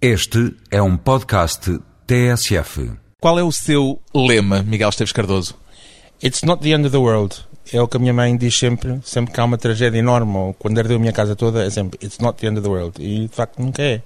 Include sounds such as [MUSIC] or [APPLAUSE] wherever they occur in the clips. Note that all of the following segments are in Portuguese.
Este é um podcast TSF. Qual é o seu lema, Miguel Esteves Cardoso? It's not the end of the world. É o que a minha mãe diz sempre, sempre que há uma tragédia enorme ou quando ardeu a minha casa toda, é sempre It's not the end of the world. E de facto nunca é.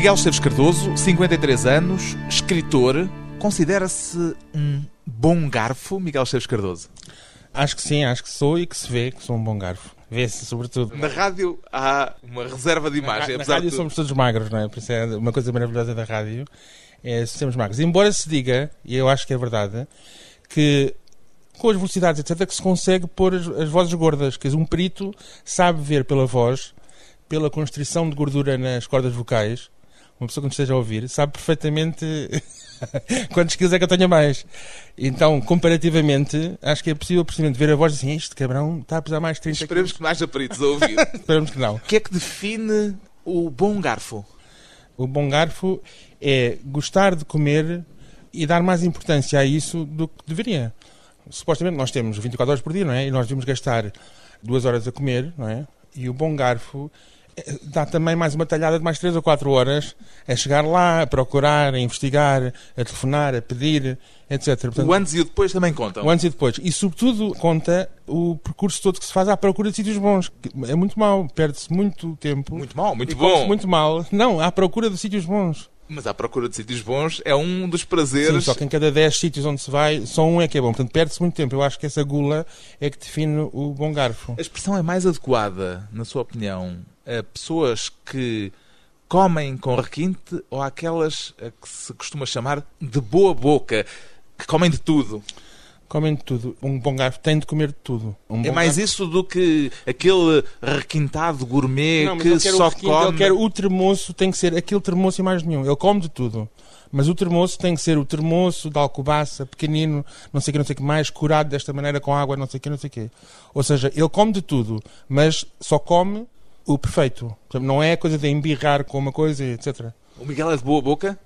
Miguel Esteves Cardoso, 53 anos, escritor. Considera-se um bom garfo, Miguel Esteves Cardoso? Acho que sim, acho que sou e que se vê que sou um bom garfo. Vê-se, sobretudo. Na rádio há uma reserva de imagem, na apesar rádio de... somos todos magros, não é? Por isso é uma coisa maravilhosa da rádio. É sermos magros. Embora se diga, e eu acho que é verdade, que com as velocidades, etc., que se consegue pôr as, as vozes gordas. Que um perito sabe ver pela voz, pela constrição de gordura nas cordas vocais, uma pessoa que nos esteja a ouvir, sabe perfeitamente [LAUGHS] quantos quilos é que eu tenho a mais. Então, comparativamente, acho que é possível precisamente ver a voz assim, este cabrão está a pesar mais de 30 Esperemos que não haja peritos a ouvir. [LAUGHS] Esperamos que não. o que é que define o bom garfo? O bom garfo é gostar de comer e dar mais importância a isso do que deveria. Supostamente nós temos 24 horas por dia, não é? E nós devemos gastar duas horas a comer, não é? E o bom garfo dá também mais uma talhada de mais 3 ou 4 horas a chegar lá, a procurar, a investigar, a telefonar, a pedir, etc. Portanto, O antes e o depois também contam. o antes e depois. E, sobretudo, conta o percurso todo que se faz à procura de sítios bons. É muito mau, perde-se muito tempo. Muito mal, muito bom. Muito mal. Não, à procura de sítios bons. Mas à procura de sítios bons é um dos Sim, prazeres. só que em cada 10 sítios onde se vai, só um é que é bom. Portanto, perde-se muito tempo. Eu acho que essa gula é que define o bom garfo. A expressão é mais adequada, na sua opinião, a pessoas que comem com requinte ou àquelas a que se costuma chamar de boa boca, que comem de tudo? Comem de tudo. Um bom garfo tem de comer de tudo. Um É mais garfo- isso do que aquele requintado gourmet Não, que só requinte, come. Ele quer o termoço, tem que ser aquele termoço e mais nenhum. Ele come de tudo. Mas o termoço tem que ser o termoço de alcobaça, pequenino, não sei o que, não sei o que mais, curado desta maneira com água, não sei o que, não sei o que. Ou seja, ele come de tudo, mas só come o perfeito. Não é a coisa de embirrar com uma coisa, etc. O Miguel é de boa boca?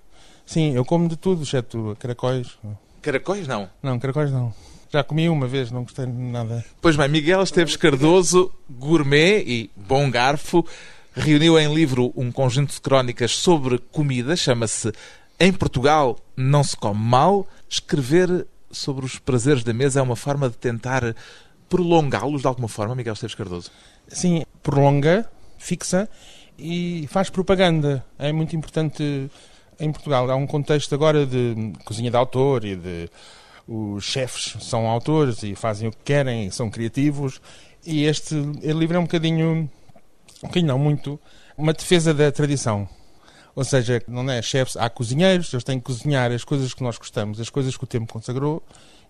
Sim, eu como de tudo, exceto caracóis. Caracóis não. Não, caracóis não. Já comi uma vez, não gostei de nada. Pois bem, Miguel Esteves Cardoso, gourmet e bom garfo, reuniu em livro um conjunto de crónicas sobre comida, chama-se Em Portugal não se come mal. Escrever sobre os prazeres da mesa é uma forma de tentar prolongá-los de alguma forma, Miguel Esteves Cardoso. Sim, prolonga, fixa e faz propaganda. É muito importante em Portugal. Há um contexto agora de cozinha de autor e de os chefes são autores e fazem o que querem, são criativos. E este livro é um bocadinho, um bocadinho não muito, uma defesa da tradição. Ou seja, não é chefes, há cozinheiros, eles têm que cozinhar as coisas que nós gostamos, as coisas que o tempo consagrou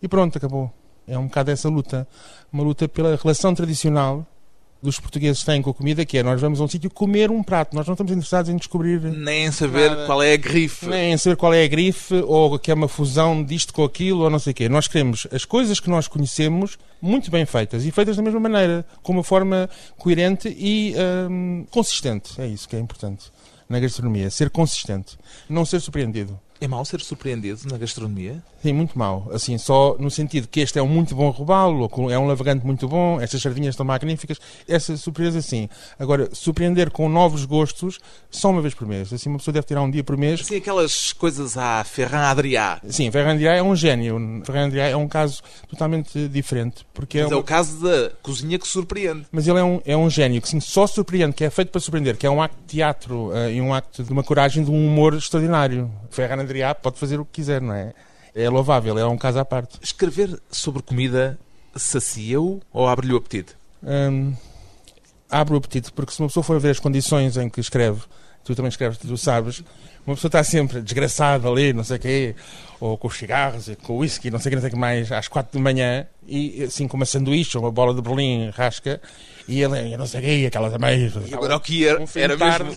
e pronto, acabou. É um bocado essa luta. Uma luta pela relação tradicional dos portugueses têm com a comida, que é nós vamos a um sítio comer um prato. Nós não estamos interessados em descobrir Nem em saber Nada. qual é a grife. nem em saber qual é a grife ou que é uma fusão disto com aquilo ou não sei o quê. Nós queremos as coisas que nós conhecemos muito bem feitas e feitas da mesma maneira, com uma forma coerente e hum, consistente. É isso que é importante na gastronomia, ser consistente, não ser surpreendido. É mau ser surpreendido na gastronomia? Sim, muito mau. Assim, só no sentido que este é um muito bom robalo, é um lavagante muito bom, estas sardinhas estão magníficas, essa surpresa sim. Agora, surpreender com novos gostos só uma vez por mês. Assim, uma pessoa deve tirar um dia por mês. Assim, aquelas coisas à Ferran Adrià. Sim, Ferran Diá é um gênio. Ferran Diá é um caso totalmente diferente. Porque é Mas é uma- o caso da cozinha que surpreende. Mas ele é um, é um gênio que sim, só surpreende, que é feito para surpreender, que é um acto de teatro eh, e um acto de uma coragem, de um humor extraordinário. Ferran Adrià pode fazer o que quiser, não é? É louvável, é um caso à parte. Escrever sobre comida sacia-o ou abre-lhe o apetite? Hum, abre o apetite, porque se uma pessoa for ver as condições em que escreve, tu também escreves, tu sabes, uma pessoa está sempre desgraçada ali, não sei o quê, ou com os cigarros, com o whisky, não sei o que, não sei o que mais, às quatro de manhã, e assim com uma sanduíche ou uma bola de Berlim rasca, e ele, eu não sei o quê, aquelas ameixas. E agora o que era, Um era mesmo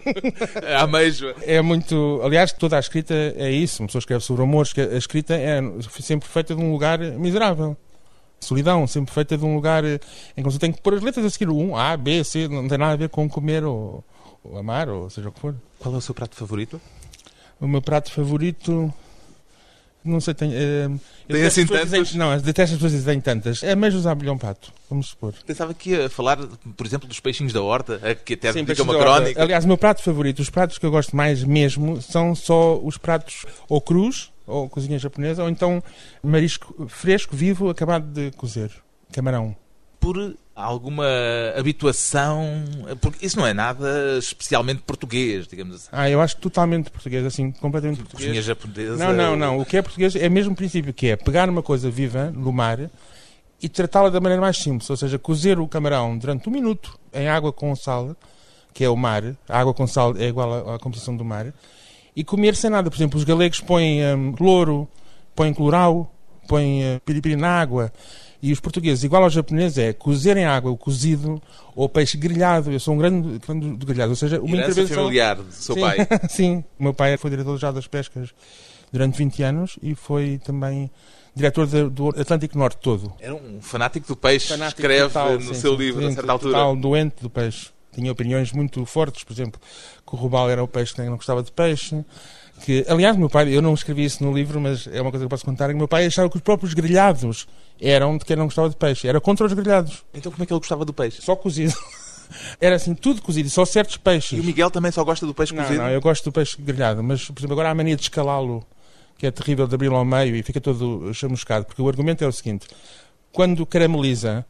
[LAUGHS] a ameijoa. É muito. Aliás, toda a escrita é isso. Uma pessoa escreve sobre amores, que a escrita é sempre feita de um lugar miserável. Solidão, sempre feita de um lugar em que você tem que pôr as letras a seguir 1, A, B, C, não tem nada a ver com comer ou, ou amar, ou seja o que for. Qual é o seu prato favorito? O meu prato favorito. Não sei, tem. eh, Tem assim as pessoas tantos? dizem- não, detesto as pessoas dizem tantas. É mais usar bilhão pato, vamos supor. Pensava que ia falar, por exemplo, dos peixinhos da horta, a que até Sim, dedica uma crónica. Aliás, o meu prato favorito, os pratos que eu gosto mais mesmo, são só os pratos ou crus, ou cozinha japonesa, ou então marisco fresco, vivo, acabado de cozer. Camarão. Por alguma habituação, porque isso não é nada especialmente português, digamos assim. Ah, eu acho que totalmente português, assim, completamente Cozinha português. japonesa. Não, não, não. O que é português é o mesmo princípio que é pegar uma coisa viva no mar e tratá-la da maneira mais simples, ou seja, cozer o camarão durante um minuto em água com sal, que é o mar, a água com sal é igual à, à composição do mar, e comer sem nada. Por exemplo, os galegos põem hum, louro, põem colorau, põem uh, piripiri na água. E os portugueses, igual aos japoneses, é cozer em água o cozido ou peixe grelhado. Eu sou um grande fã do do grelhado. Ou seja, uma Herança intervenção... familiar do seu Sim, pai. [LAUGHS] Sim, o meu pai foi diretor já das pescas durante 20 anos e foi também diretor do Atlântico Norte todo. Era um fanático do peixe, Fanático escreve total, no sim, seu sim, livro, a certa altura. Total doente do peixe. Tinha opiniões muito fortes, por exemplo, que o robalo era o peixe que não gostava de peixe. Que, aliás, meu pai, eu não escrevi isso no livro, mas é uma coisa que eu posso contar, que meu pai achava que os próprios grelhados eram de quem não gostava de peixe. Era contra os grelhados. Então como é que ele gostava do peixe? Só cozido. [LAUGHS] Era assim, tudo cozido, só certos peixes. E o Miguel também só gosta do peixe Não, cozido? não, eu gosto do peixe grelhado, mas, por exemplo, agora há a mania de escalá-lo, que é terrível de abri-lo ao meio e fica todo chamuscado, porque o argumento é o seguinte: quando carameliza,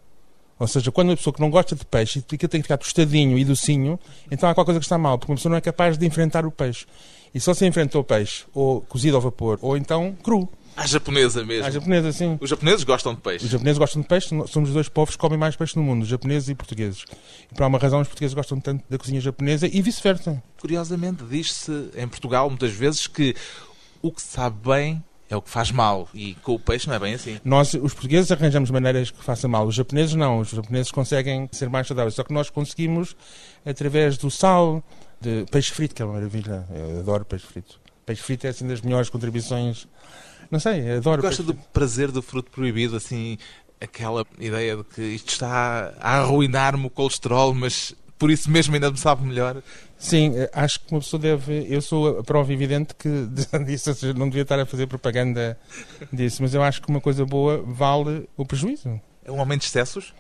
ou seja, quando uma pessoa que não gosta de peixe fica, tem que ficar tostadinho e docinho, então há qualquer coisa que está mal, porque uma pessoa não é capaz de enfrentar o peixe. E só se enfrenta o peixe, ou cozido ao vapor, ou então cru. À japonesa mesmo. À japonesa, sim. Os japoneses gostam de peixe. Os japoneses gostam de peixe, somos os dois povos que comem mais peixe no mundo, os japoneses e portugueses. E por alguma razão os portugueses gostam tanto da cozinha japonesa e vice-versa. Curiosamente, diz-se em Portugal muitas vezes que o que sabe bem é o que faz mal. E com o peixe não é bem assim. Nós, os portugueses, arranjamos maneiras que façam mal. Os japoneses não. Os japoneses conseguem ser mais saudáveis. Só que nós conseguimos através do sal, de peixe frito, que é uma maravilha. Eu adoro peixe frito. Peixe frito é assim das melhores contribuições. Não sei, adoro. Gosta do prazer do fruto proibido, assim, aquela ideia de que isto está a arruinar-me o colesterol, mas por isso mesmo ainda me sabe melhor. Sim, eh, acho que uma pessoa deve. Eu sou a prova evidente que [LAUGHS] disso, não devia estar a fazer propaganda disso, mas eu acho que uma coisa boa vale o prejuízo. É um aumento de excessos?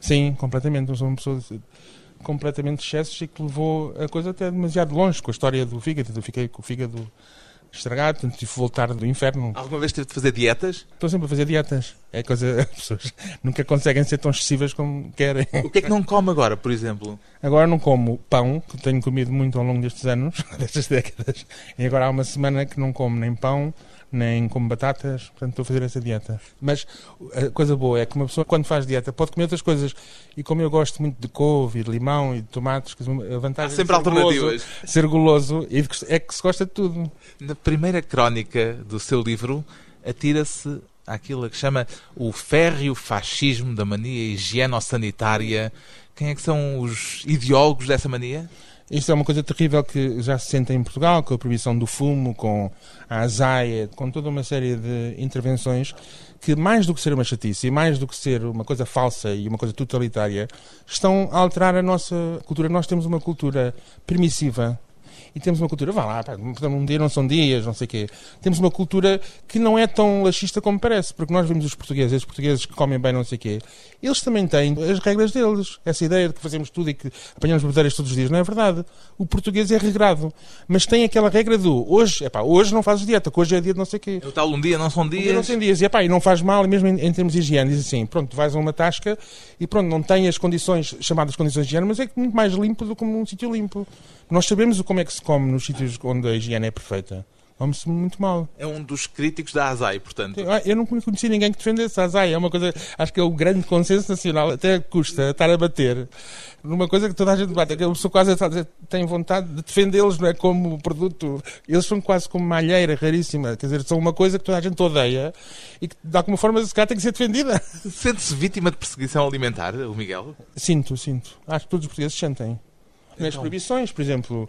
Sim, completamente. Eu sou uma pessoa completamente de excessos e que levou a coisa até demasiado longe com a história do fígado. Eu fiquei com o fígado estragado, portanto tive que voltar do inferno. Alguma vez teve de fazer dietas? Estou sempre a fazer dietas. É coisa. [LAUGHS] As pessoas nunca conseguem ser tão excessivas como querem. O que é que não come agora, por exemplo? Agora não como pão, que tenho comido muito ao longo destes anos, [LAUGHS] destas décadas. E agora há uma semana que não como nem pão, nem como batatas, portanto estou a fazer essa dieta. Mas a coisa boa é que uma pessoa, quando faz dieta, pode comer outras coisas. E como eu gosto muito de couve, e de limão e de tomates, a vantagem Há sempre de ser guloso- alternativas. ser e de que- é que se gosta de tudo. Na primeira crónica do seu livro, atira-se àquilo que chama o férreo fascismo da mania higieno-sanitária. Quem é que são os ideólogos dessa mania? Isto é uma coisa terrível que já se sente em Portugal, com a proibição do fumo, com a azaia, com toda uma série de intervenções que, mais do que ser uma chatice e mais do que ser uma coisa falsa e uma coisa totalitária, estão a alterar a nossa cultura. Nós temos uma cultura permissiva e temos uma cultura, vá lá, pá, um dia não são dias, não sei o quê. Temos uma cultura que não é tão laxista como parece, porque nós vemos os portugueses, esses portugueses que comem bem não sei o quê, eles também têm as regras deles. Essa ideia de que fazemos tudo e que apanhamos bebedeiras todos os dias não é verdade. O português é regrado, mas tem aquela regra do hoje, epá, hoje não fazes dieta, que hoje é dia de não sei o quê. É o tal um dia não são Um dia não dias. tem dias. E, epá, e não faz mal, e mesmo em, em termos de higiene, diz assim, pronto, vais a uma tasca e pronto, não tem as condições, chamadas condições de higiene, mas é muito mais limpo do que num sítio limpo. Nós sabemos como é que se come nos sítios onde a higiene é perfeita. come-se muito mal. É um dos críticos da ASAI, portanto. Ah, Eu não conheci ninguém que defendesse a Azai. É uma coisa, acho que é o grande consenso nacional. Até custa estar a bater numa coisa que toda a gente bate. É a pessoa quase tem vontade de defendê-los, não é? Como produto. Eles são quase como uma alheira raríssima. Quer dizer, são uma coisa que toda a gente odeia e que de alguma forma se calhar tem que ser defendida. [LAUGHS] Sente-se vítima de perseguição alimentar, o Miguel? Sinto, sinto. Acho que todos os portugueses sentem. Nas Então. proibições, por exemplo,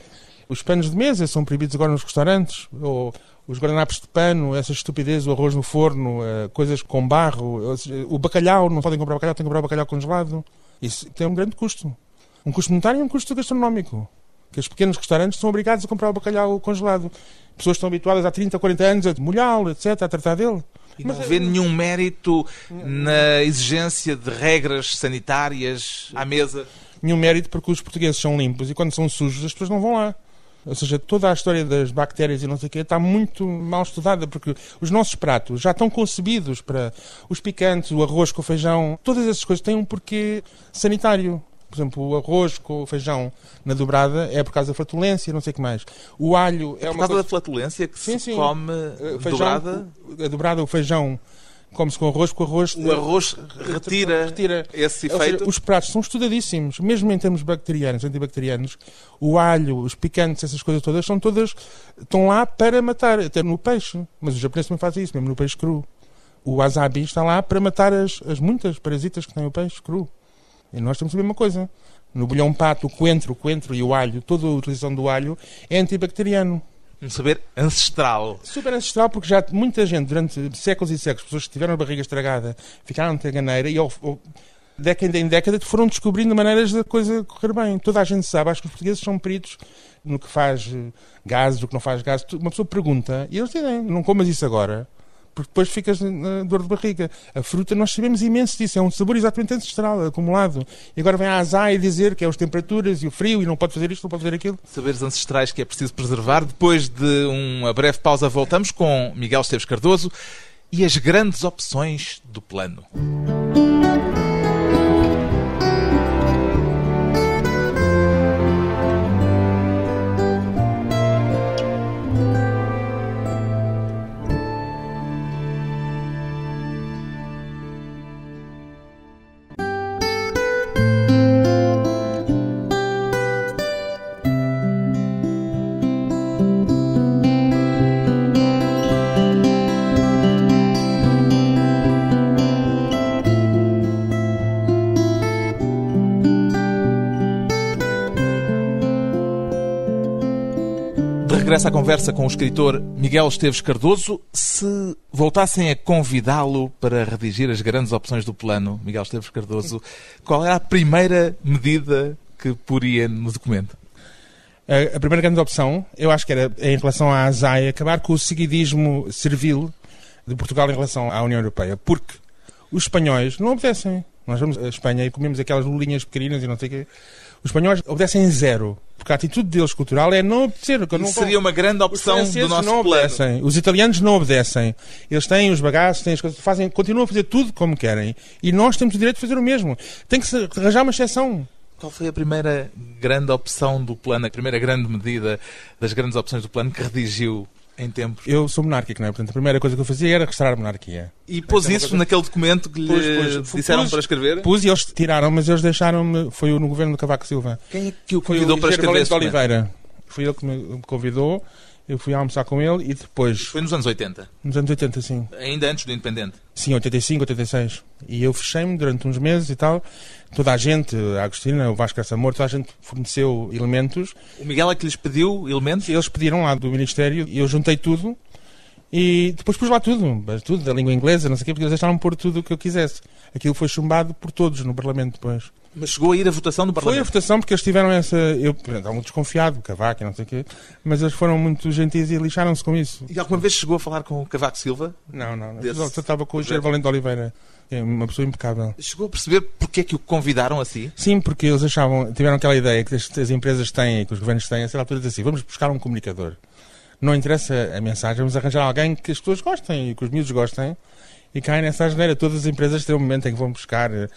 os panos de mesa são proibidos agora nos restaurantes, ou os guardanapos de pano, essa estupidez, o arroz no forno, eh, coisas com barro, seja, o bacalhau, não podem comprar bacalhau, têm que comprar bacalhau congelado. Isso tem um grande custo. Um custo monetário e um custo gastronómico. Que os pequenos restaurantes são obrigados a comprar o bacalhau congelado. Pessoas estão habituadas há 30, 40 anos a molhá-lo, etc., a tratar dele. E não Mas, vê eh, nenhum mérito na exigência de regras sanitárias à mesa? nenhum mérito porque os portugueses são limpos e quando são sujos as pessoas não vão lá. Ou seja, toda a história das bactérias e não sei o quê está muito mal estudada porque os nossos pratos já estão concebidos para os picantes, o arroz com o feijão, todas essas coisas têm um porquê sanitário. Por exemplo, o arroz com o feijão na dobrada é por causa da flatulência, não sei o que mais. O alho é Por uma causa coisa... da flatulência que Sim, se sim. come Uh, dobrada, A dobrada, o feijão come-se com arroz, com o arroz... o arroz retira, retira esse Ou seja, efeito. os pratos são estudadíssimos, mesmo em termos bacterianos, antibacterianos. O alho, os picantes, essas coisas todas, são todas. estão lá para matar, até no peixe. Mas os japoneses também fazem isso, mesmo no peixe cru. O wasabi está lá para matar as, as muitas parasitas que têm o peixe cru. E nós temos a mesma coisa. No bolhão pato, o coentro, o coentro e o alho, toda a utilização do alho é antibacteriano. Um saber ancestral. Super ancestral, porque já muita gente, durante séculos e séculos, pessoas que tiveram a barriga estragada, ficaram de ganeira e, ao, ao, década em década, foram descobrindo maneiras da coisa correr bem. Toda a gente sabe, acho que os portugueses são peritos no que faz eh, gases, no que não faz gases. Uma pessoa pergunta e eles dizem: não comas isso agora, porque depois ficas na dor de barriga. A fruta, nós sabemos imenso disso, é um sabor exatamente ancestral, acumulado. E agora vem a azai dizer que é as temperaturas e o frio e não pode fazer isto, não pode fazer aquilo. Saberes ancestrais que é preciso preservar. Depois de uma breve pausa, voltamos com Miguel Esteves Cardoso e as grandes opções do plano. Conversa com o escritor Miguel Esteves Cardoso, se voltassem a convidá-lo para redigir as grandes opções do plano, Miguel Esteves Cardoso, qual era a primeira medida que poria no documento? A, primeira grande opção, eu acho que era em relação à ASAI, acabar com o seguidismo servil de Portugal em relação à União Europeia, porque os espanhóis não obedecem. Nós vamos à Espanha e comemos aquelas lulinhas pequeninas e não sei o quê. Os espanhóis obedecem zero, porque a atitude deles cultural é não obedecer. que não Isso seria uma grande os opção franceses do nosso não plano. obedecem. Os italianos não obedecem. Eles têm os bagaços, têm as coisas, fazem, continuam a fazer tudo como querem. E nós temos o direito de fazer o mesmo. Tem que se arranjar uma exceção. Qual foi a primeira grande opção do plano, a primeira grande medida das grandes opções do plano que redigiu em tempos? Eu sou monárquico, não é? Portanto, a primeira coisa que eu fazia era restaurar a monarquia. E pôs isso coisa- naquele documento que lhe Pus, pus. disseram Pus- para escrever? Pus e eles tiraram, mas eles deixaram-me. Foi no governo do Cavaco Silva. Quem é que o Foi convidou o para escrever de documento? Oliveira. Foi ele que me convidou. Eu fui almoçar com ele e depois, Foi nos anos 80, nos anos 80, sim. ainda antes do Independente. Sim, 85, 86. E eu fechei-me durante uns meses e tal. Toda a gente, a Agostina, o Vasco Amor, toda a gente forneceu elementos. O Miguel é que lhes pediu elementos? Eles pediram lá do Ministério e eu juntei tudo. E depois pus lá tudo, tudo da língua inglesa, não sei o quê, porque eles deixaram pôr tudo o que eu quisesse. Aquilo foi chumbado por todos no Parlamento depois. Mas chegou a ir a votação no Foi a Parlamento. votação porque eles tiveram essa. Eu por exemplo, estava muito desconfiado, Cavaco e não sei o quê, mas eles foram muito gentis e lixaram-se com isso. E alguma vez chegou a falar com o Cavaco Silva? Não, não, não. Desse Eu estava com o Engenheiro Valente de Oliveira, é uma pessoa impecável. Chegou a perceber porque é que o convidaram assim? Sim, porque eles achavam, tiveram aquela ideia que as, as empresas têm e que os governos têm, a certa altura assim: vamos buscar um comunicador. Não interessa a mensagem, vamos arranjar alguém que as pessoas gostem e que os miúdos gostem e caem nessa asneira. Todas as empresas têm um momento em que vão buscar eh,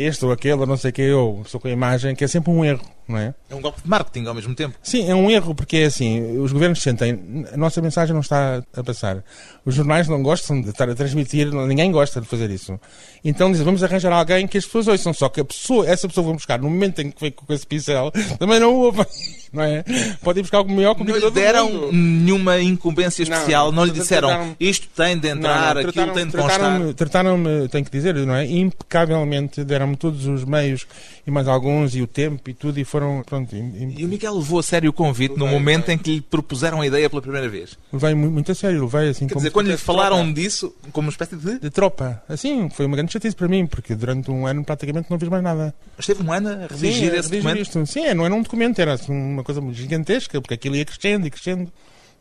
este ou aquele, ou não sei quem eu, sou com a imagem, que é sempre um erro, não é? É um golpe de marketing ao mesmo tempo. Sim, é um erro, porque é assim, os governos sentem, a nossa mensagem não está a passar. Os jornais não gostam de estar a transmitir, ninguém gosta de fazer isso. Então dizem, vamos arranjar alguém que as pessoas ouçam, só que a pessoa, essa pessoa vão buscar, no momento em que vem com esse pincel, também não o ouvem, [LAUGHS] não é? Podem buscar algo melhor Não comunicador lhe do deram nenhuma incumbência especial, não, Não, lhe disseram trataram- isto tem de entrar, Não, não, aquilo tem de constar. Trataram-me, tenho que dizer, não é? Impecavelmente, deram-me todos os meios e mais alguns, e o tempo e tudo, e foram, pronto, e, E o Miguel levou a sério o convite no momento levei. em que lhe propuseram a ideia pela primeira vez. levei mu- muito a sério, levei assim Quer como dizer, quando lhe falaram tropa. disso, como uma espécie de. de tropa, assim, foi uma grande chatice para mim, porque durante um ano praticamente não fiz mais nada. Esteve um ano a redigir Sim, esse redigir documento. isto. Sim, não era um documento, era assim, uma coisa muito gigantesca, porque aquilo ia crescendo e crescendo.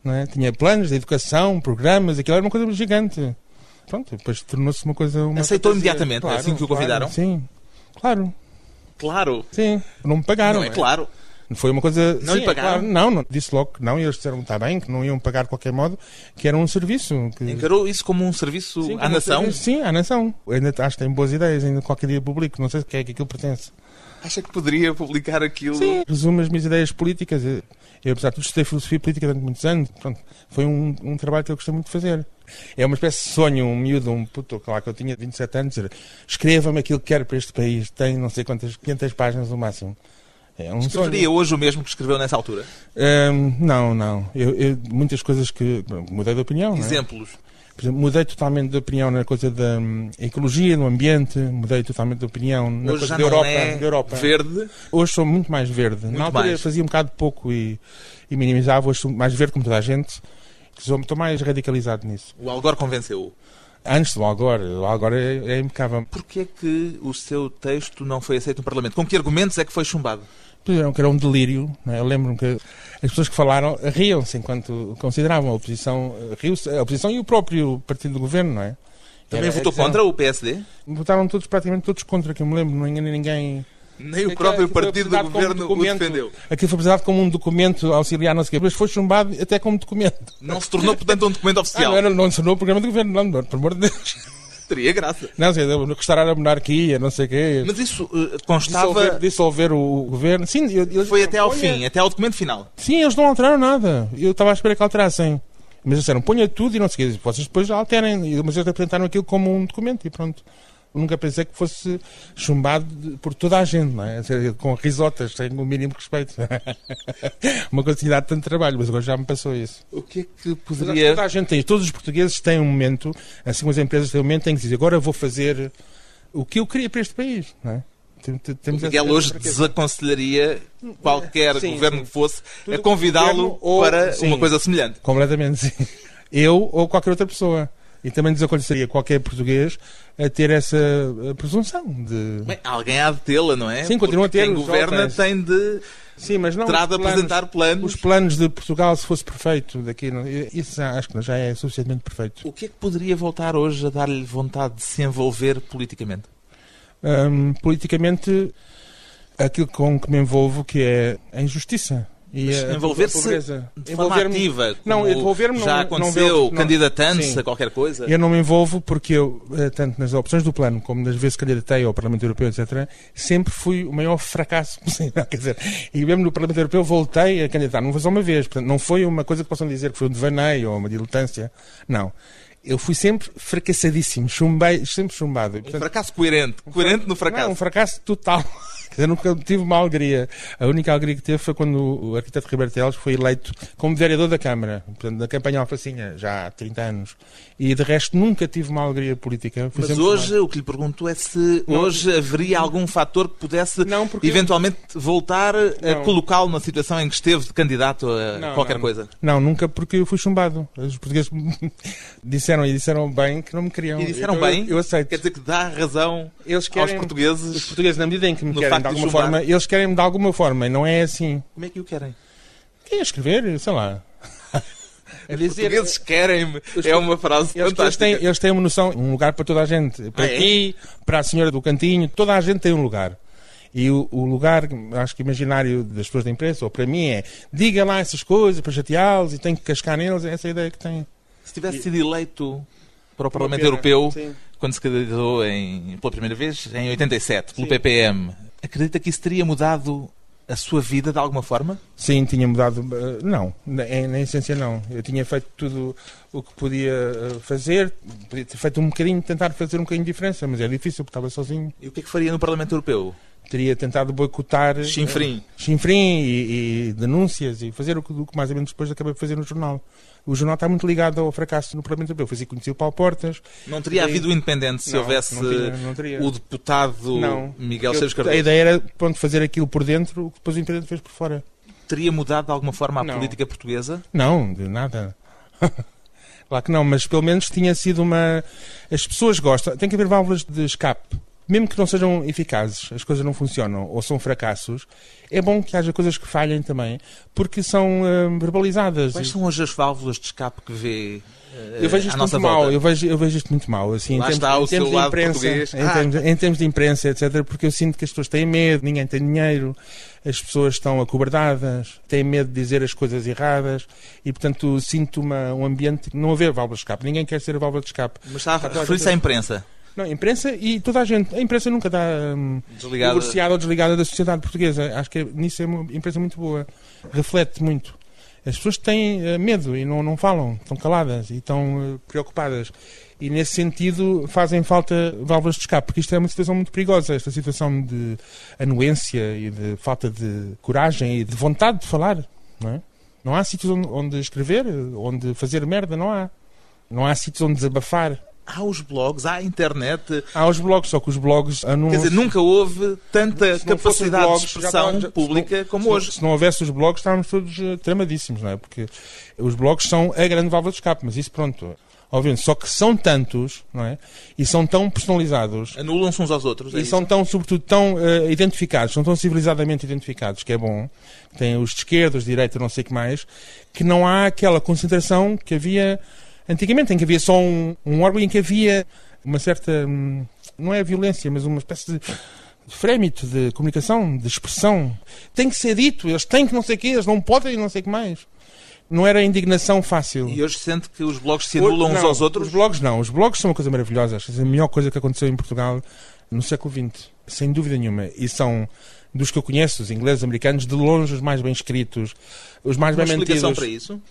Não é? Tinha planos de educação, programas, aquilo era uma coisa gigante. Pronto, depois tornou-se uma coisa. Uma Aceitou fantasia. imediatamente, assim que o convidaram? Claro, sim, claro, Claro, sim. Não me pagaram. não é é? claro. Foi uma coisa. Não sim, lhe é pagaram? claro. não, não, disse logo que não, e eles disseram que está bem, que não iam pagar de qualquer modo, que era um serviço. Que... Encarou isso como um serviço Sim, à nação? serviço. Sim, à nação. Eu ainda acho que tem boas ideias, ainda qualquer dia publico, não sei se é que aquilo pertence. Acha que poderia publicar aquilo? Sim, resumo as minhas ideias políticas. Eu, eu, apesar de tudo, estudei filosofia política durante muitos anos. Pronto, foi um, um trabalho que eu gostei muito de fazer. É uma espécie de sonho, um miúdo, um puto, claro que eu tinha 27 anos, dizer, escreva-me aquilo que quero para este país. Tem não sei quantas, 500 páginas no máximo. É um Escreveria sonho. hoje o mesmo que escreveu nessa altura? Hum, não, não. Eu, eu- muitas coisas que. Mudei de opinião. não é? Exemplos. Exemplo, mudei totalmente de opinião na coisa da hum, ecologia, no ambiente, mudei totalmente de opinião na hoje coisa da Europa, é da Europa. verde. Hoje sou muito mais verde. Muito Na altura mais. fazia um bocado pouco e, e minimizava, hoje sou mais verde como toda a gente. Estou mais radicalizado nisso. O Algor convenceu-o. Antes do Algor, o Algor é, é impecável. Porquê é que o seu texto não foi aceito no Parlamento? Com que argumentos é que foi chumbado? Disseram que era um delírio. não é? Eu lembro-me que as pessoas que falaram riam-se enquanto consideravam a oposição, riu-se, a oposição e o próprio partido do governo, não é? Também Era- votou disseram- contra o PSD? Votaram todos, praticamente todos contra, que eu me lembro, não enganei ninguém. Nem o próprio partido do governo o documento. defendeu. Aquilo foi apresentado como um documento auxiliar, não sei o quê, mas foi chumbado até como documento. Não se tornou, portanto, um documento [LAUGHS] Ah, oficial. não, era, não se tornou o programa do governo, não, não, pelo amor de Deus. [LAUGHS] Teria graça. Não, sei, restaurar a monarquia, não sei o quê. Mas isso uh, dissolver, constava. dissolver o governo. Sim, eles- Foi até ao ponha- fim, até ao documento final. Sim, eles não alteraram nada. Eu estava à espera que alterassem. Mas disseram, ponha tudo e não sei o quê. Vocês depois alterem. Mas eles apresentaram aquilo como um documento e pronto. Eu nunca pensei que fosse chumbado de- por toda a gente, não é? Com risotas, sem o mínimo respeito. [LAUGHS] Uma coisa que tinha dado tanto trabalho, mas agora já me passou isso. O que é que poderia. toda a gente tem, todos os portugueses têm um momento, assim como as empresas têm um momento, têm que dizer, agora vou fazer o que eu queria para este país, não é? Temos Miguel hoje desaconselharia qualquer Sim, governo sim. que fosse Tudo a convidá-lo para sim. uma coisa semelhante. Completamente, sim. Eu ou qualquer outra pessoa. E também desaconselharia qualquer português a ter essa eh, presunção de... Bem, alguém há de tê-la, não é? Sim, continua a Porque ter, Quem governa tem de. Sim, mas não terá de planos- apresentar planos. Os planos de Portugal, se fosse perfeito, daqui, isso já- acho que já é suficientemente perfeito. O que é que poderia voltar hoje a dar-lhe vontade de se envolver politicamente? Hum, politicamente, aquilo com que me envolvo, que é a injustiça. E a envolver-se. De forma Envolver-me- ativa. Não, não- Já não aconteceu, não- candidatando-se a qualquer coisa. Eu não me envolvo porque eu, eh, tanto nas opções do plano como nas vezes que candidatei ao Parlamento Europeu, etc., sempre fui o maior fracasso [LAUGHS] possível. Quer dizer, e mesmo no Parlamento Europeu voltei a candidatar, não foi só uma vez. Portanto, não foi uma coisa que possam dizer que foi um devaneio ou uma diletância. Não. Eu fui sempre fracassadíssimo, chumbei, sempre chumbado. E, Um portanto, fracasso coerente. Coerente no não, fracasso. um fracasso total. [LAUGHS] Dizer, nunca tive uma alegria. A única alegria que teve foi quando o arquiteto Ribeiro Teles foi eleito como vereador da Câmara, portanto, da campanha Alfacinha, já há 30 anos. E de resto nunca tive uma alegria política. Fui Mas hoje o que lhe pergunto é se Não. hoje haveria algum fator que pudesse Não, porque- eventualmente voltar a colocá-lo na situação em que esteve de candidato a Não, qualquer coisa. Não, nunca porque eu fui chumbado. Os portugueses [LAUGHS] disseram e disseram bem que não me queriam. E disseram Então, bem? Eu, eu aceito. Quer dizer que dá razão Eles aos querem, os portugueses. portugueses, na medida em que me querem de alguma forma, eles querem-me de alguma forma, e não é assim. Como é que o querem? Quem é escrever? Sei lá. [LAUGHS] Os dizer- portugueses querem-me. É uma frase Eles, eles, fantástica. têm, eles têm uma noção, um lugar para toda a gente. Para Ah, é? ti, para a senhora do cantinho, toda a gente tem um lugar. E o, o lugar, acho que imaginário das pessoas da imprensa, ou para mim, é diga lá essas coisas para chateá-los e tem que cascar neles, é essa a ideia que tem. Se tivesse sido eleito para o Parlamento Europeu, sim. quando se candidatou em, pela primeira vez, em 87, pelo Sim. PPM. Acredita que isso teria mudado a sua vida de alguma forma? Sim, tinha mudado. eh, Não, na, essência não. Eu tinha feito tudo o que podia eh, fazer, podia ter feito um bocadinho, tentar fazer um bocadinho de diferença, mas é difícil porque estava sozinho. E o que é que faria no Parlamento Europeu? Teria tentado boicotar. eh, Chinfrim. chinfrim e, e denúncias e fazer o que, o que mais ou menos depois acabei de fazer no jornal. O jornal está muito ligado ao fracasso no Parlamento Europeu. Foi assim que conheci o Paulo Portas. Não teria Sim. havido independente se Não, houvesse não tinha- não teria. o deputado Não. Miguel Seixas a Cardoso? ideia era pronto, fazer aquilo por dentro, o que depois o Independente fez por fora. Teria mudado de alguma forma a política portuguesa? Não, de nada. [LAUGHS] claro que não, mas pelo menos tinha sido uma. As pessoas gostam. Tem que haver válvulas de escape. Mesmo que não sejam eficazes, as coisas não funcionam ou são fracassos, é bom que haja coisas que falhem também, porque são hum, verbalizadas. Quais são hoje as válvulas de escape que vê eh, Eu vejo isto muito mal, eu vejo, eu vejo isto muito mal, assim, em termos, em termos de imprensa. Em, Ah. termos, em termos de imprensa, etc, porque eu sinto que as pessoas têm medo, ninguém tem dinheiro, as pessoas estão acobardadas, têm medo de dizer as coisas erradas e, portanto, sinto uma, um ambiente não haver válvulas de escape, ninguém quer ser a válvula de escape. Mas está a a referir-se à imprensa. Não, a imprensa e toda a gente, a imprensa nunca está hum, Desligada. divorciada ou desligada da sociedade portuguesa. Acho que nisso é uma imprensa muito boa, reflete muito. As pessoas têm eh, medo e não, não falam, estão caladas e estão eh, preocupadas. E nesse sentido fazem falta válvulas de escape, porque isto é uma situação muito perigosa, esta situação de anuência e de falta de coragem e de vontade de falar. Não, é? não há sítios onde, onde escrever, onde fazer merda, não há. Não há sítios onde desabafar. Há os blogs, há a internet. Há os blogs, só que os blogs anunciam. Quer dizer, nunca houve tanta não capacidade blogs, de já expressão estava- já- pública não- como se não- hoje. Se não houvesse os blogs, estávamos todos eh, tramadíssimos, não é? Porque os blogs são a grande válvula de escape, mas isso pronto. Obviamente, só que são tantos, não é? E são tão personalizados. Anulam-se uns aos outros. é E isso? são tão, sobretudo, tão eh, identificados, são tão civilizadamente identificados, que é bom. Tem os de esquerda, os de direita, não sei o que mais, que não há aquela concentração que havia antigamente, em que havia só um, um órgão em que havia uma certa, hum, não é violência, mas uma espécie de frémito de comunicação, de expressão. Tem que ser dito, eles têm que não sei o quê, eles não podem não sei o que mais. Não era indignação fácil. E hoje sente que os blogs se anulam uns aos outros? Os blogs não. Os blogs são uma coisa maravilhosa. Acho que é a melhor coisa que aconteceu em Portugal no século XX. Sem dúvida nenhuma. E são, dos que eu conheço, os ingleses, americanos, de longe os mais bem escritos, os mais Uma bem explicação mantidos. para isso?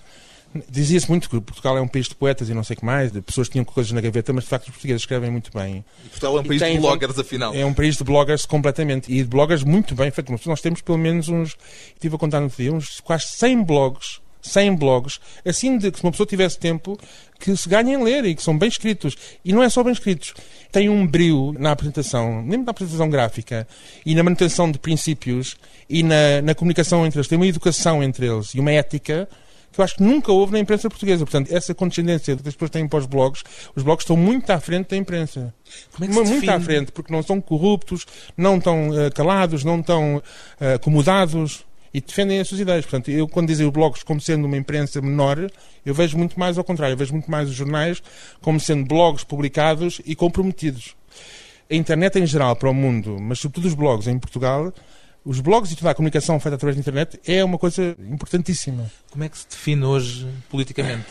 Dizia-se muito que Portugal é um país de poetas e não sei o que mais, de pessoas que tinham coisas na gaveta, mas de facto os portugueses escrevem muito bem. E Portugal é um E país de bloggers, afinal. É um país de bloggers completamente. E de bloggers muito bem feitos. Nós temos pelo menos uns. Estive a contar no outro dia, uns quase 100 blogs. 100 blogs, assim de que se uma pessoa tivesse tempo, que se ganhem a ler e que são bem escritos. E não é só bem escritos. Tem um brilho na apresentação, mesmo na apresentação gráfica, e na manutenção de princípios, e na, na comunicação entre eles. Tem uma educação entre eles e uma ética que eu acho que nunca houve na imprensa portuguesa. Portanto, essa condescendência que as pessoas têm para os blogs, os blogs estão muito à frente da imprensa. Como é que se Muito define? à frente, porque não são corruptos, não estão eh, calados, não estão eh, acomodados e defendem as suas ideias. Portanto, eu quando dizem os blogs como sendo uma imprensa menor, eu vejo muito mais ao contrário. Eu vejo muito mais os jornais como sendo blogs publicados e comprometidos. A internet em geral para o mundo, mas sobretudo os blogs em Portugal, os blogs e toda a comunicação feita através da internet é uma coisa importantíssima. Como é que se define hoje politicamente?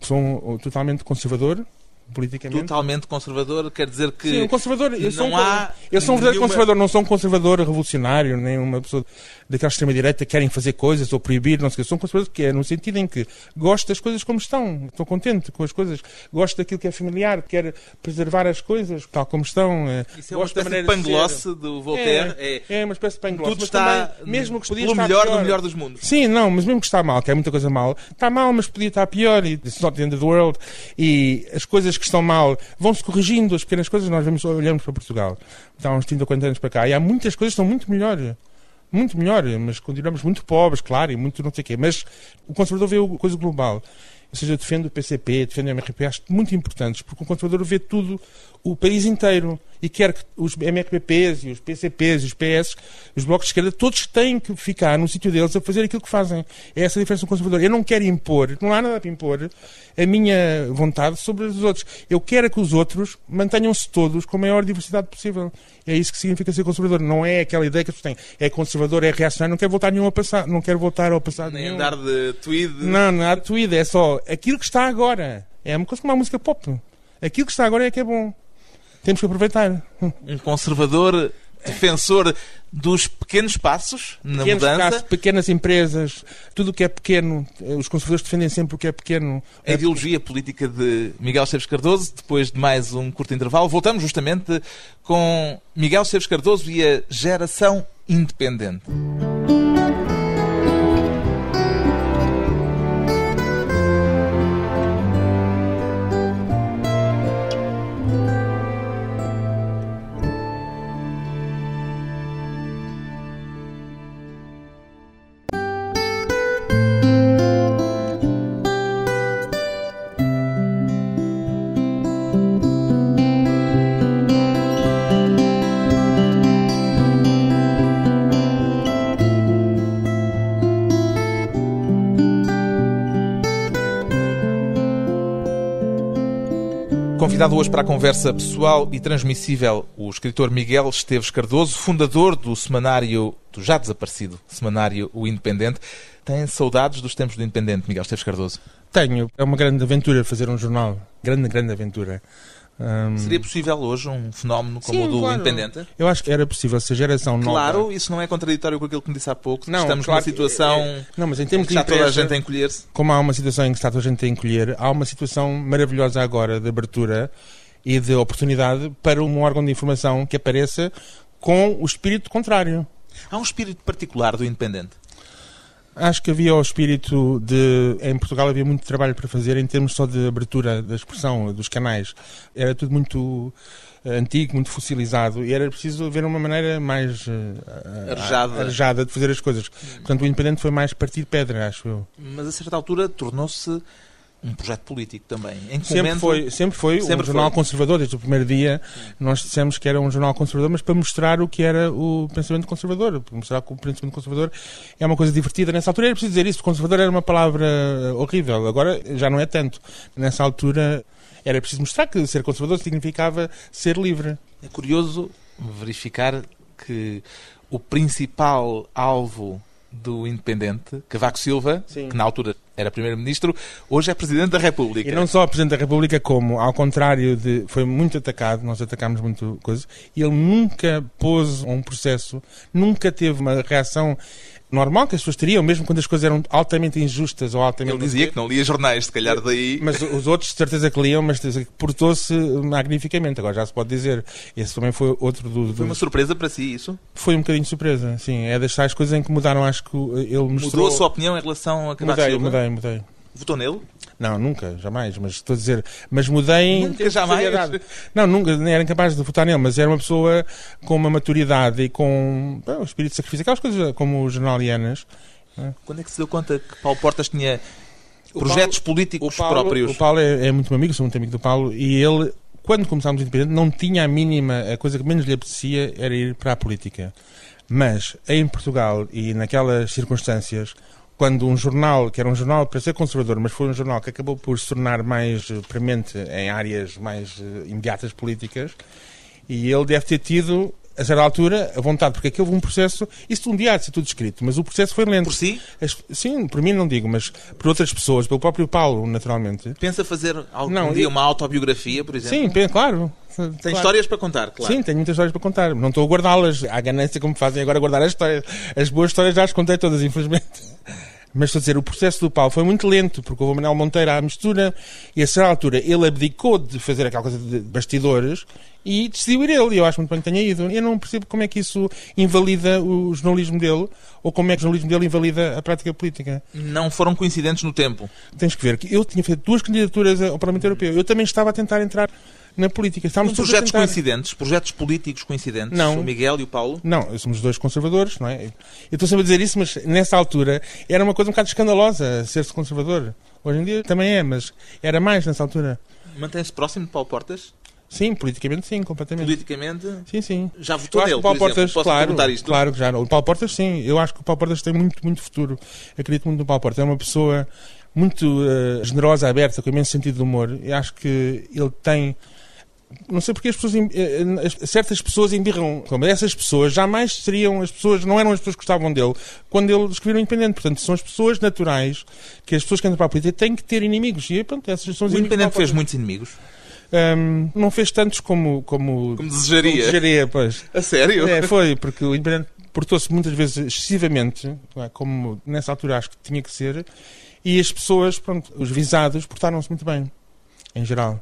Sou um- totalmente conservador, politicamente. Totalmente conservador, quer dizer que Sim, um conservador. Eu sou um, há eu sou um verdadeiro nenhuma- conservador, não sou um conservador revolucionário, nem uma pessoa daquela extrema-direita que querem fazer coisas ou proibir, não sei o quê. Sou um conservador que é, no sentido em que gosto das coisas como estão, estou contente com as coisas, gosto daquilo que é familiar, quero preservar as coisas tal como estão. eh, Isso é uma gosto da espécie de panglosse do Voltaire. É, É uma espécie de panglosse. tudo está também, mesmo que podia pelo estar melhor pior, do melhor dos mundos. Sim, não, mas mesmo que está mal, que é muita coisa mal, está mal, mas podia estar pior, e it's not the end of the world, e as coisas que estão mal vão-se corrigindo, as pequenas coisas, nós vemos, olhamos para Portugal, há uns 30 ou 40 anos para cá, e há muitas coisas que estão muito melhor, muito melhor, mas continuamos muito pobres, claro, e muito não sei o quê, mas o conservador vê a coisa global. Ou seja, eu defendo o PCP, defendo o MRP, acho muito importantes, porque o conservador vê tudo, o país inteiro, e quer que os MRPPs e os PCPs e os PS, os blocos de esquerda, todos têm que ficar no sítio deles a fazer aquilo que fazem. É essa a diferença do conservador. Eu não quero impor, não há nada para impor, a minha vontade sobre os outros. Eu quero que os outros mantenham-se todos com a maior diversidade possível. É isso que significa ser conservador. Não é aquela ideia que as pessoas têm. É conservador, é reacionário, não quero voltar nenhum ao passado, não quero voltar ao passado Nem nenhum. andar de tweed. Não, não há tweed, é só aquilo que está agora. É uma coisa como a música pop. Aquilo que está agora é que é bom. Temos que aproveitar. Um conservador defensor dos pequenos passos na Pequenos mudança. passos, pequenas empresas, tudo o que é pequeno. Os conservadores defendem sempre o que é pequeno. A ideologia política de Miguel Esteves Cardoso, depois de mais um curto intervalo. Voltamos justamente com Miguel Esteves Cardoso e a geração independente. Convidado hoje para a conversa pessoal e transmissível, o escritor Miguel Esteves Cardoso, fundador do semanário, do já desaparecido semanário O Independente. Tem saudades dos tempos do Independente, Miguel Esteves Cardoso? Tenho. É uma grande aventura fazer um jornal. Grande, grande aventura. Hum, Seria possível hoje um fenómeno como Sim, o do claro. Independente? Eu acho que era possível se a geração nova... Claro, isso não é contraditório com aquilo que me disse há pouco. Não, Estamos claro numa situação é- é- Não, mas em em termos que de está toda a gente a encolher-se. como há uma situação em que está toda a gente a encolher, há uma situação maravilhosa agora de abertura e de oportunidade para um órgão de informação que apareça com o espírito contrário. Há um espírito particular do Independente. Acho que havia o espírito de. Em Portugal havia muito trabalho para fazer em termos só de abertura da expressão, dos canais. Era tudo muito eh, antigo, muito fossilizado e era preciso haver uma maneira mais eh, Arejada. arejada de fazer as coisas. Portanto, o Independente foi mais partir pedra, acho eu. Mas a certa altura tornou-se um projeto político também. Sempre foi, sempre foi Sempre um jornal foi. conservador, desde o primeiro dia nós dissemos que era um jornal conservador, mas para mostrar o que era o pensamento conservador, para mostrar que o pensamento conservador é uma coisa divertida. Nessa altura era preciso dizer isso, conservador era uma palavra eh, horrível, agora já não é tanto. Nessa altura era preciso mostrar que ser conservador significava ser livre. É curioso verificar que o principal alvo do Independente, Cavaco Silva, Sim. que na altura era Primeiro-Ministro, hoje é Presidente da República. E não só Presidente da República, como, ao contrário de. Foi muito atacado, nós atacámos muito coisa, e ele nunca pôs um processo, nunca teve uma reação normal que as pessoas teriam, mesmo quando as coisas eram altamente injustas ou altamente. Ele dizia que não lia jornais, se calhar daí. Mas os outros, de certeza que liam, mas portou-se magnificamente. Agora já se pode dizer. Esse também foi outro do. do- Foi uma surpresa para si isso? foi um bocadinho surpresa, sim. É das tais coisas em que mudaram, acho que ele mostrou. Mudou a sua opinião em relação a Cavaco Mudei, Silva? mudei, mudei. Votou nele? Não, nunca, jamais. Mas estou a dizer, mas mudei. Nunca, jamais? Não, nunca, nem era incapaz de votar nele, mas era uma pessoa com uma maturidade e com bem, um espírito de sacrifício, aquelas coisas como os jornalianas. Quando é que se deu conta que Paulo Portas tinha projetos políticos Paulo, próprios? O Paulo é, é muito meu amigo, sou muito amigo do Paulo, e ele, quando começámos o Independente, não tinha a mínima, a coisa que menos lhe apetecia era ir para a política. Mas, em Portugal e naquelas circunstâncias, quando um jornal, que era um jornal para ser conservador, mas foi um jornal que acabou por se tornar mais eh, premente em áreas mais eh, imediatas políticas, e ele deve ter tido, a certa altura, a vontade, porque aquilo foi um processo, isso um dia há de ser tudo escrito, mas o processo foi lento. Por si? As- sim, por mim não digo, mas por outras pessoas, pelo próprio Paulo, naturalmente. Pensa fazer algum Não, dia eu- uma autobiografia, por exemplo? Sim, pe- claro. Tem Claro. histórias para contar, claro. Sim, tenho muitas histórias para contar. Não estou a guardá-las. Há ganância como fazem agora guardar as histórias. As boas histórias já as contei todas, infelizmente. Mas estou a dizer, o processo do Paulo foi muito lento, porque houve o Manuel Monteiro à mistura, e a certa altura ele abdicou de fazer aquela coisa de bastidores e decidiu ir ele. E eu acho muito bem que tenha ido. Eu não percebo como é que isso invalida o jornalismo dele, ou como é que o jornalismo dele invalida a prática política. Não foram coincidentes no tempo. Tens que ver que eu tinha feito duas candidaturas ao Parlamento Europeu. Eu também estava a tentar entrar na política. Todos a projetos tentar. coincidentes, projetos políticos coincidentes, Não. o Miguel e o Paulo. Não, somos dois conservadores, não é? Eu estou sempre a dizer isso, mas nessa altura era uma coisa um bocado escandalosa ser-se conservador. Hoje em dia também é, mas era mais nessa altura. Mantém-se próximo de Paulo Portas? Sim, politicamente sim, completamente. Politicamente? Sim, sim. Já Eu votou acho que nele, o Paulo por exemplo? Portas, Posso claro, isto? claro que já. O Paulo Portas, sim. Eu acho que o Paulo Portas tem muito, muito futuro. Eu acredito muito no Paulo Portas. É uma pessoa muito eh, generosa, aberta, com imenso sentido de humor. Eu acho que ele tem. Não sei porque as pessoas, eh, eh, as- certas pessoas embirram, como essas pessoas jamais seriam as pessoas, não eram as pessoas que gostavam dele quando ele escreveu o Independente. Portanto, são as pessoas naturais que as pessoas que entram para a política têm que ter inimigos. E pronto, essas são os O Independente fez muitos inimigos. Hum, não fez tantos como, como, Como desejaria. desejaria, pois. A sério? É, foi, porque o Independente portou-se muitas vezes excessivamente, é? como nessa altura acho que tinha que ser, e as pessoas, pronto, os visados, portaram-se muito bem, em geral.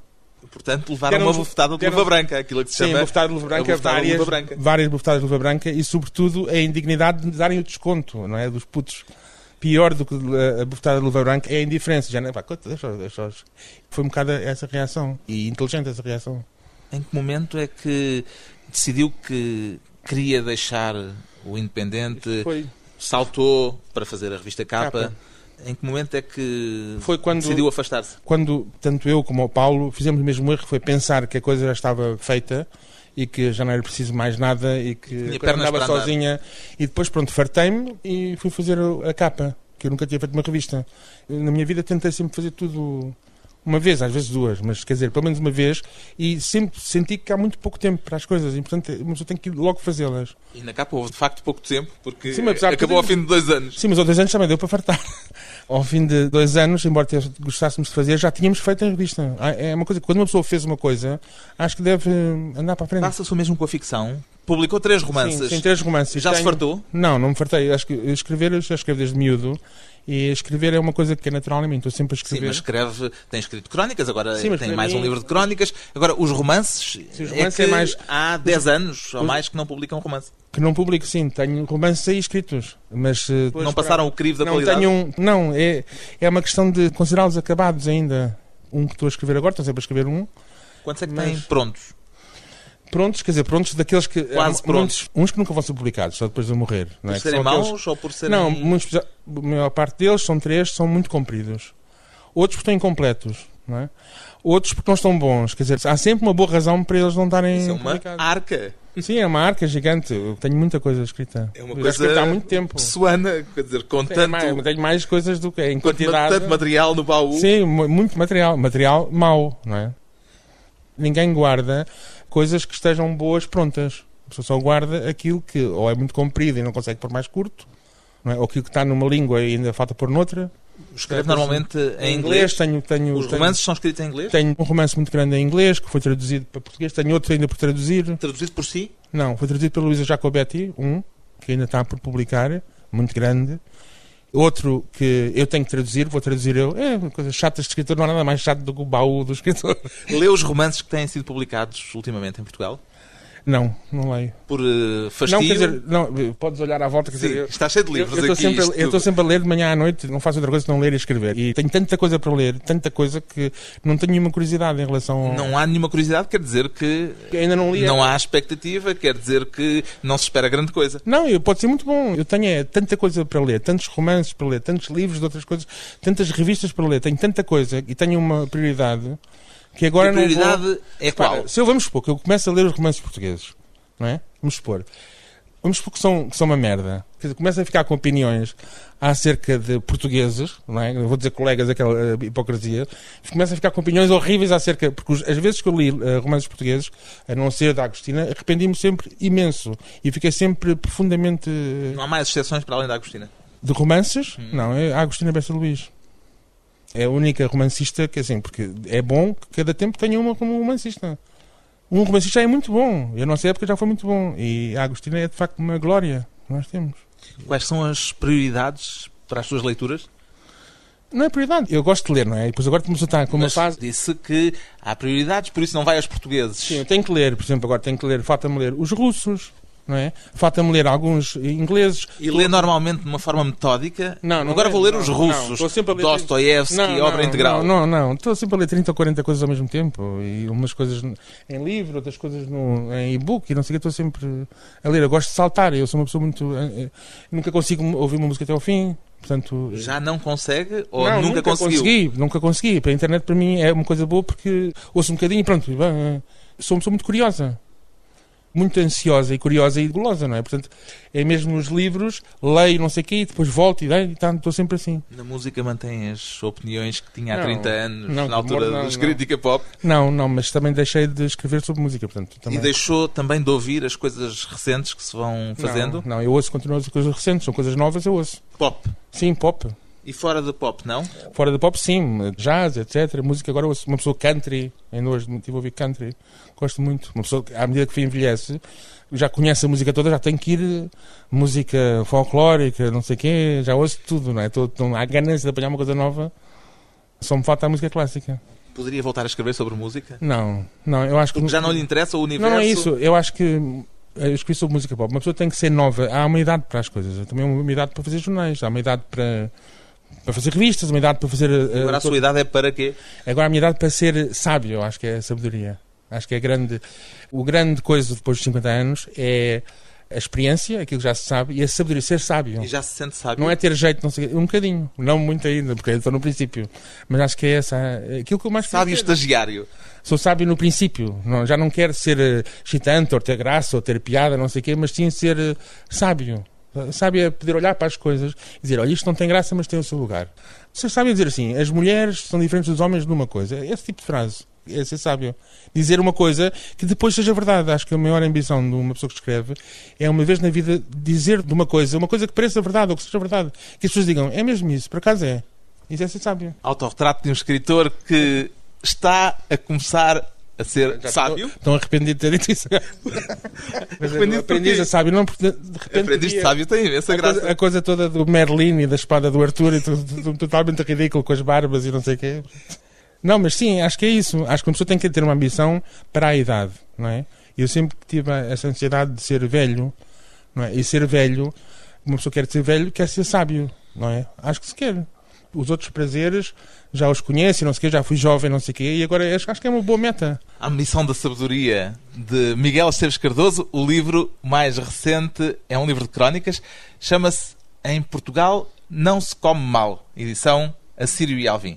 Portanto, levaram Deram- uma bofetada de deram- luva branca, aquilo que se Sim, chama. bofetada de luva branca, de várias, luva branca. várias bofetadas de luva branca e, sobretudo, a indignidade de darem o desconto, não é? Dos putos. Pior do que a bofetada de luva branca é a indiferença. Já, não, pá, deixa, deixa, foi um bocado essa reação. E inteligente essa reação. Em que momento é que decidiu que queria deixar o Independente, Foi, saltou para fazer a revista Capa? Capa. Em que momento é que foi quando, decidiu afastar-se? quando tanto eu como o Paulo fizemos o mesmo erro, foi pensar que a coisa já estava feita e que já não era preciso mais nada e que andava sozinha. E depois, pronto, fartei-me e fui fazer a capa, que eu nunca tinha feito uma revista. Na minha vida tentei sempre fazer tudo uma vez, às vezes duas, mas quer dizer, pelo menos uma vez, e sempre senti que há muito pouco tempo para as coisas, e portanto uma pessoa tem que logo fazê-las. E na Capa houve de facto pouco tempo, porque Sim, acabou ao tudo- fim de dois anos. Sim, mas aos dois anos também deu para fartar. [LAUGHS] Ao fim de dois anos, embora gostássemos de fazer, já tínhamos feito a revista. Ah, É uma coisa que quando uma pessoa fez uma coisa, acho que deve eh, andar para a frente. Passa-se o mesmo com a ficção. Publicou três romances. Sim, sim, três romances. Já se Tenho- fartou? Não, não me fartei. Acho que escrever, já escrevo desde miúdo. E escrever é uma coisa que é natural em mim. Estou sempre a Sim, escrever. mas escreve, tem escrito crónicas, agora Sim, tem para mais mim- um livro de crónicas. Agora, os romances, Sim, os é romances que é mais- há 10 anos ou mais que não publicam romance. Que não publico, sim. Tenho romances aí escritos. Mas, eh, depois não para- passaram o crivo da não qualidade? tenho um, Não, é, é uma questão de considerá-los acabados ainda. Um que estou a escrever agora, estou sempre a escrever um. Quantos é que Mas- têm prontos? Prontos, quer dizer, prontos daqueles que. Quase há prontos. muitos- uns que nunca vão ser publicados, só depois de morrer. Não Por é? Que serem são aqueles- maus ou por serem... Não, muitos, a maior parte deles são três, são muito compridos. Outros porque estão incompletos, não é? Outros porque não estão bons. Quer dizer, há sempre uma boa razão para eles não estarem Isso é uma publicados. arca. Sim, é uma arca gigante. Eu tenho muita coisa escrita. É uma coisa há muito tempo. pessoana, quer dizer, com Tenho tanto, mais, tenho mais coisas do que em quanto- quantidade. tanto material no baú. Sim, mu- muito material. Material mau, não é? Ninguém guarda coisas que estejam boas prontas. A pessoa só guarda aquilo que ou é muito comprido e não consegue pôr mais curto, não é? ou aquilo que está numa língua e ainda falta pôr noutra. Escreve normalmente em Em inglês. tenho, tenho, Os tenho- romances são escritos em inglês? Tenho um romance muito grande em inglês que foi traduzido para português. Tenho outro ainda por traduzir. Traduzido por si? Não, foi traduzido pela Luísa Jacobetti, um, que ainda está por publicar, muito grande. Outro que eu tenho que traduzir, vou traduzir eu. É uma coisa chata de escritor, não há nada mais chato do que o baú do escritor. Lê os romances que têm sido publicados ultimamente em Portugal? Não, não leio. Por fastio? Não, quer dizer, não, podes olhar à volta, quer Sim, dizer, eu- está cheio de Eu livros estou aqui. sempre, eu estou sempre a ler de manhã à noite, não faço outra coisa senão ler e escrever. E tenho tanta coisa para ler, tanta coisa que não tenho nenhuma curiosidade em relação ao... Não há nenhuma curiosidade, quer dizer que que ainda não li. não há expectativa, quer dizer que não se espera grande coisa. Não, eu- pode ser muito bom. Eu tenho é, tanta coisa para ler, tantos romances para ler, tantos livros de outras coisas, tantas revistas para ler, tenho tanta coisa e tenho uma prioridade que agora a não prioridade vou... é qual? Se eu vamos supor que eu começo a ler os romances portugueses, não é? Vamos supor. Vamos supor que são, que são uma merda. Quer dizer, começo a ficar com opiniões acerca de portugueses, não é? Eu vou dizer colegas, aquela eh, hipocrisia. Começo a ficar com opiniões horríveis acerca. Porque as vezes que eu li eh, romances portugueses, a não ser da Agostina, arrependi-me sempre imenso. E fiquei sempre profundamente. Não há mais exceções para além da Agostina. De romances? Hum. Não, é a Agostina Bessa Luís. É a única romancista que, assim, porque é bom que cada tempo tenha uma como romancista. Um romancista é muito bom. E a nossa época já foi muito bom. E a Agostina é, de facto, uma glória que nós temos. Quais são as prioridades para as suas leituras? Não é prioridade. Eu gosto de ler, não é? E depois agora começou a estar com uma Mas fase... disse que há prioridades, por isso não vai aos portugueses. Sim, eu tenho que ler, por exemplo, agora tenho que ler, falta-me ler os russos, não é? Falta-me ler alguns ingleses. E lê normalmente de uma forma metódica. Não, não Agora é- vou ler não, os não, russos. a ler- Dostoiévski, obra integral. Não, não, não. Estou sempre a ler 30 ou 40 coisas ao mesmo tempo. E umas coisas em livro, outras coisas no, em e-book e não sei o que. Estou sempre a ler. Eu gosto de saltar. Eu sou uma pessoa muito. eh, eh, Nunca consigo ouvir uma música até ao fim. Portanto. eh, Já não consegue ou não, nunca, conseguiu? consegui. Nunca consegui. Para a internet, para mim, é uma coisa boa porque ouço um bocadinho e pronto. Sou uma pessoa muito curiosa. Muito ansiosa e curiosa e gulosa, não é? Portanto, é mesmo nos livros, leio não sei o quê e depois volto e daí, tá, estou sempre assim. Na música mantém as opiniões que tinha há Não, 30 anos, não, na altura não, dos. Crítica Pop, Não, não, mas também deixei de escrever sobre música, portanto. Também. e deixou também de ouvir as coisas recentes que se vão fazendo. Não, eu ouço, continuo a ouvir coisas recentes, são coisas novas, eu ouço. Pop. Sim, pop. E fora de pop, não? Fora do pop, sim. Jazz, etc. Música, agora ouço uma pessoa country. Ainda hoje estive a ouvir country. Gosto muito. Uma pessoa, que, à medida que envelhece, já conhece a música toda, já tem que ir eh, música folclórica, não sei o quê. Já ouço tudo, não é? Tô, tô, há ganância de apanhar uma coisa nova. Só me falta a música clássica. Poderia voltar a escrever sobre música? Não, não, eu acho que... Porque já não lhe interessa o universo? Não, não é isso. Eu acho que eu escrevi sobre música pop. Uma pessoa tem que ser nova. Há uma idade para as coisas. Também há uma idade para fazer jornais. Há uma idade para, para fazer revistas. Uma idade para fazer. uh, Agora a sua idade é para quê? Agora a minha idade para ser sábio. Eu acho que é a sabedoria. Acho que é grande. O grande coisa depois dos 50 anos é a experiência, aquilo que já se sabe, e a sabedoria, ser sábio. E já se sente sábio? Não é ter jeito, não sei, um bocadinho, não muito ainda, porque estou no princípio. Mas acho que é essa, aquilo que eu mais Sábio estagiário. Sou sábio no princípio, não, já não quero ser eh, excitante, ou ter graça, ou ter piada, não sei o quê, mas sim ser eh, sábio. Sábio é poder olhar para as coisas e dizer, olha, isto não tem graça, mas tem o seu lugar. Ser sábio é dizer assim, as mulheres são diferentes dos homens numa coisa. Esse tipo de frase. É ser sábio. Dizer uma coisa que depois seja verdade. Acho que a maior ambição de uma pessoa que escreve é, uma vez na vida, dizer de uma coisa, uma coisa que pareça verdade ou que seja verdade. Que as pessoas digam, é mesmo isso, por acaso é. Isso é ser sábio. Autorretrato de um escritor que está a começar a ser Já sábio. Estou arrependido de ter dito isso. [LAUGHS] Mas Arrependido aprendiz a sábio, não porque de repente. Aprendiz de sábio tem imensa a coisa, graça. a coisa toda do Merlin e da espada do Arthur e tudo totalmente ridículo com as barbas e não sei o quê. Não, mas sim, acho que é isso. Acho que uma pessoa tem que ter uma ambição para a idade, não é? Eu sempre tive essa ansiedade de ser velho, não é? E ser velho, uma pessoa quer ser velho, quer ser sábio, não é? Acho que se quer. Os outros prazeres já os conhece, não sei o quê, já fui jovem, não sei o quê, e agora acho, acho que é uma boa meta. A Missão da Sabedoria de Miguel Esteves Cardoso. O livro mais recente é um livro de crónicas. Chama-se Em Portugal Não Se Come Mal. Edição Assírio e Alvim.